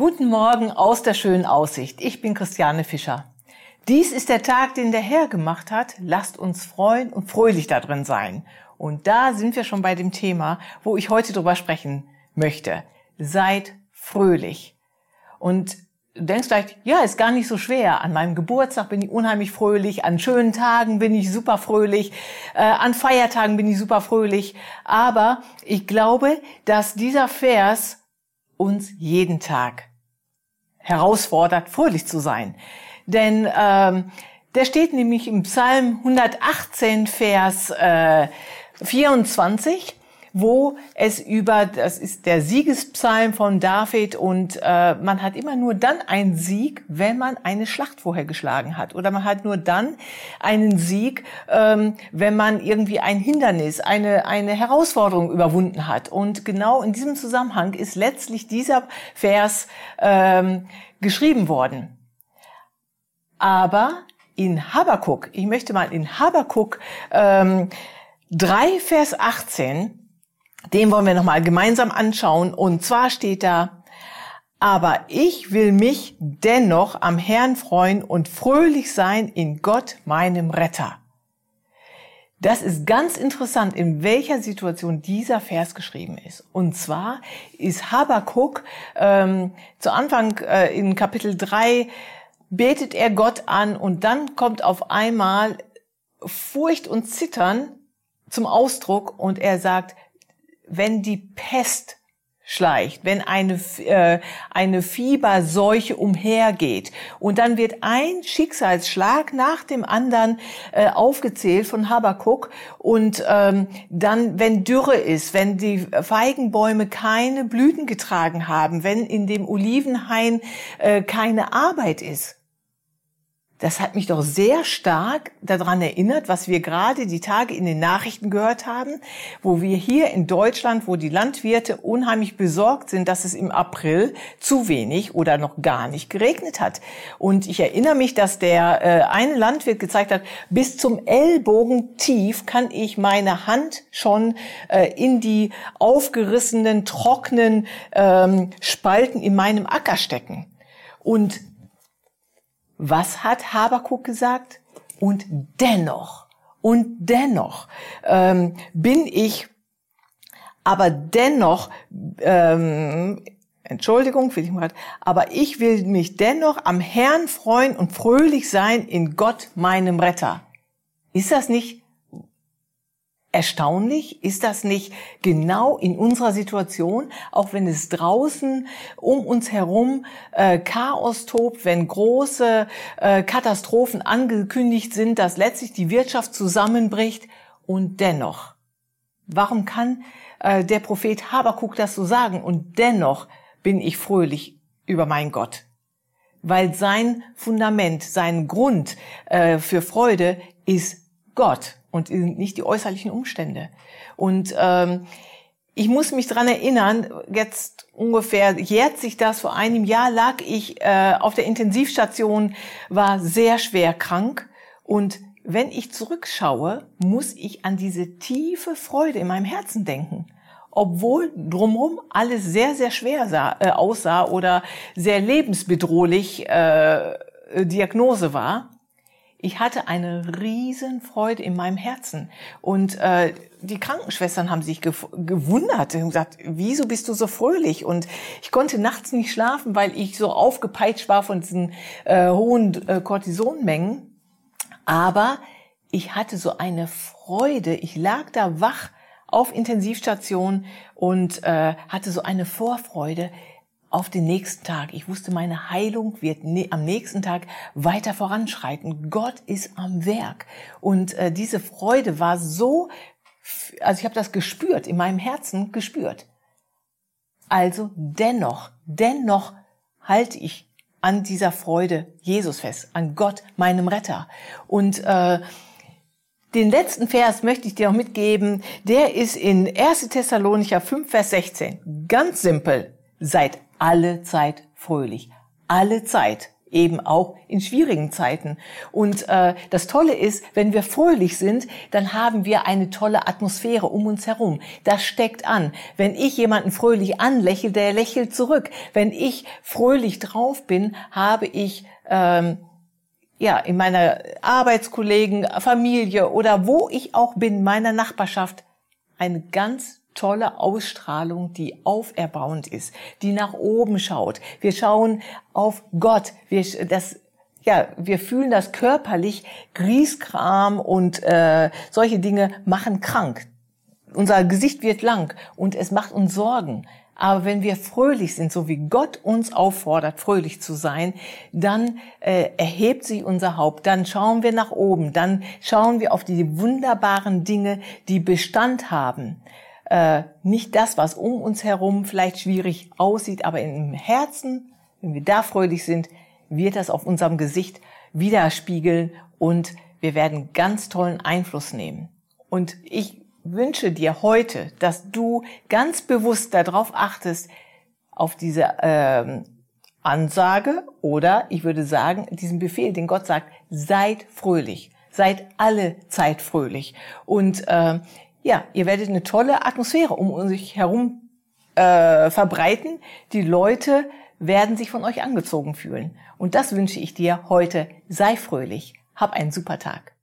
Guten Morgen aus der schönen Aussicht. Ich bin Christiane Fischer. Dies ist der Tag, den der Herr gemacht hat. Lasst uns freuen und fröhlich darin sein. Und da sind wir schon bei dem Thema, wo ich heute drüber sprechen möchte. Seid fröhlich. Und du denkst vielleicht, ja, ist gar nicht so schwer. An meinem Geburtstag bin ich unheimlich fröhlich, an schönen Tagen bin ich super fröhlich, äh, an Feiertagen bin ich super fröhlich. Aber ich glaube, dass dieser Vers uns jeden Tag herausfordert, fröhlich zu sein. Denn ähm, der steht nämlich im Psalm 118, Vers äh, 24 wo es über, das ist der Siegespsalm von David und äh, man hat immer nur dann einen Sieg, wenn man eine Schlacht vorher geschlagen hat. Oder man hat nur dann einen Sieg, ähm, wenn man irgendwie ein Hindernis, eine, eine Herausforderung überwunden hat. Und genau in diesem Zusammenhang ist letztlich dieser Vers ähm, geschrieben worden. Aber in Habakuk, ich möchte mal in Habakuk ähm, 3, Vers 18, den wollen wir nochmal gemeinsam anschauen. Und zwar steht da, aber ich will mich dennoch am Herrn freuen und fröhlich sein in Gott, meinem Retter. Das ist ganz interessant, in welcher Situation dieser Vers geschrieben ist. Und zwar ist Habakkuk ähm, zu Anfang äh, in Kapitel 3 betet er Gott an und dann kommt auf einmal Furcht und Zittern zum Ausdruck und er sagt, wenn die Pest schleicht, wenn eine, äh, eine Fieberseuche umhergeht und dann wird ein Schicksalsschlag nach dem anderen äh, aufgezählt von Habakuk und ähm, dann, wenn Dürre ist, wenn die Feigenbäume keine Blüten getragen haben, wenn in dem Olivenhain äh, keine Arbeit ist, das hat mich doch sehr stark daran erinnert, was wir gerade die Tage in den Nachrichten gehört haben, wo wir hier in Deutschland, wo die Landwirte unheimlich besorgt sind, dass es im April zu wenig oder noch gar nicht geregnet hat. Und ich erinnere mich, dass der äh, eine Landwirt gezeigt hat, bis zum Ellbogen tief kann ich meine Hand schon äh, in die aufgerissenen, trockenen ähm, Spalten in meinem Acker stecken. Und was hat Habakuk gesagt? Und dennoch, und dennoch ähm, bin ich, aber dennoch, ähm, Entschuldigung, will ich mal, aber ich will mich dennoch am Herrn freuen und fröhlich sein in Gott, meinem Retter. Ist das nicht erstaunlich? Ist das nicht genau in unserer Situation, auch wenn es draußen um uns herum äh, Chaos tobt, wenn große äh, Katastrophen angekündigt sind, dass letztlich die Wirtschaft zusammenbricht und dennoch, warum kann äh, der Prophet Habakuk das so sagen und dennoch bin ich fröhlich über meinen Gott? Weil sein Fundament, sein Grund äh, für Freude ist Gott und nicht die äußerlichen Umstände. Und ähm, ich muss mich dran erinnern, jetzt ungefähr jährt sich das, vor einem Jahr lag ich äh, auf der Intensivstation, war sehr schwer krank und wenn ich zurückschaue, muss ich an diese tiefe Freude in meinem Herzen denken. Obwohl drumherum alles sehr, sehr schwer sah, äh, aussah oder sehr lebensbedrohlich äh, Diagnose war ich hatte eine riesen Freude in meinem Herzen. Und äh, die Krankenschwestern haben sich gewundert und gesagt, wieso bist du so fröhlich? Und ich konnte nachts nicht schlafen, weil ich so aufgepeitscht war von diesen äh, hohen äh, Cortisonmengen. Aber ich hatte so eine Freude. Ich lag da wach auf Intensivstation und äh, hatte so eine Vorfreude auf den nächsten Tag. Ich wusste, meine Heilung wird ne am nächsten Tag weiter voranschreiten. Gott ist am Werk. Und äh, diese Freude war so, also ich habe das gespürt, in meinem Herzen gespürt. Also dennoch, dennoch halte ich an dieser Freude Jesus fest, an Gott, meinem Retter. Und äh, den letzten Vers möchte ich dir noch mitgeben. Der ist in 1. Thessalonicher 5, Vers 16. Ganz simpel. Seid alle Zeit fröhlich. Alle Zeit. eben auch in schwierigen Zeiten. Und äh, das Tolle ist, wenn wir fröhlich sind, dann haben wir eine tolle Atmosphäre um uns herum. Das steckt an. Wenn ich jemanden fröhlich anlächle, der lächelt zurück. Wenn ich fröhlich drauf bin, habe ich ähm, ja in meiner Arbeitskollegen, Familie oder wo ich auch bin, meiner Nachbarschaft, eine ganz tolle Ausstrahlung, die auferbauend ist, die nach oben schaut. Wir schauen auf Gott. Wir, das, ja, wir fühlen das körperlich. Grießkram und äh, solche Dinge machen krank. Unser Gesicht wird lang und es macht uns Sorgen. Aber wenn wir fröhlich sind, so wie Gott uns auffordert, fröhlich zu sein, dann äh, erhebt sich unser Haupt, dann schauen wir nach oben, dann schauen wir auf die wunderbaren Dinge, die Bestand haben äh, nicht das, was um uns herum vielleicht schwierig aussieht, aber im Herzen, wenn wir da fröhlich sind, wird das auf unserem Gesicht widerspiegeln und wir werden ganz tollen Einfluss nehmen. Und ich wünsche dir heute, dass du ganz bewusst darauf achtest, auf diese ähm, Ansage oder ich würde sagen, diesen Befehl, den Gott sagt, seid fröhlich, seid alle Zeit fröhlich. Und äh, ja, ihr werdet eine tolle Atmosphäre um sich herum äh, verbreiten. Die Leute werden sich von euch angezogen fühlen. Und das wünsche ich dir heute. Sei fröhlich. Hab einen super Tag.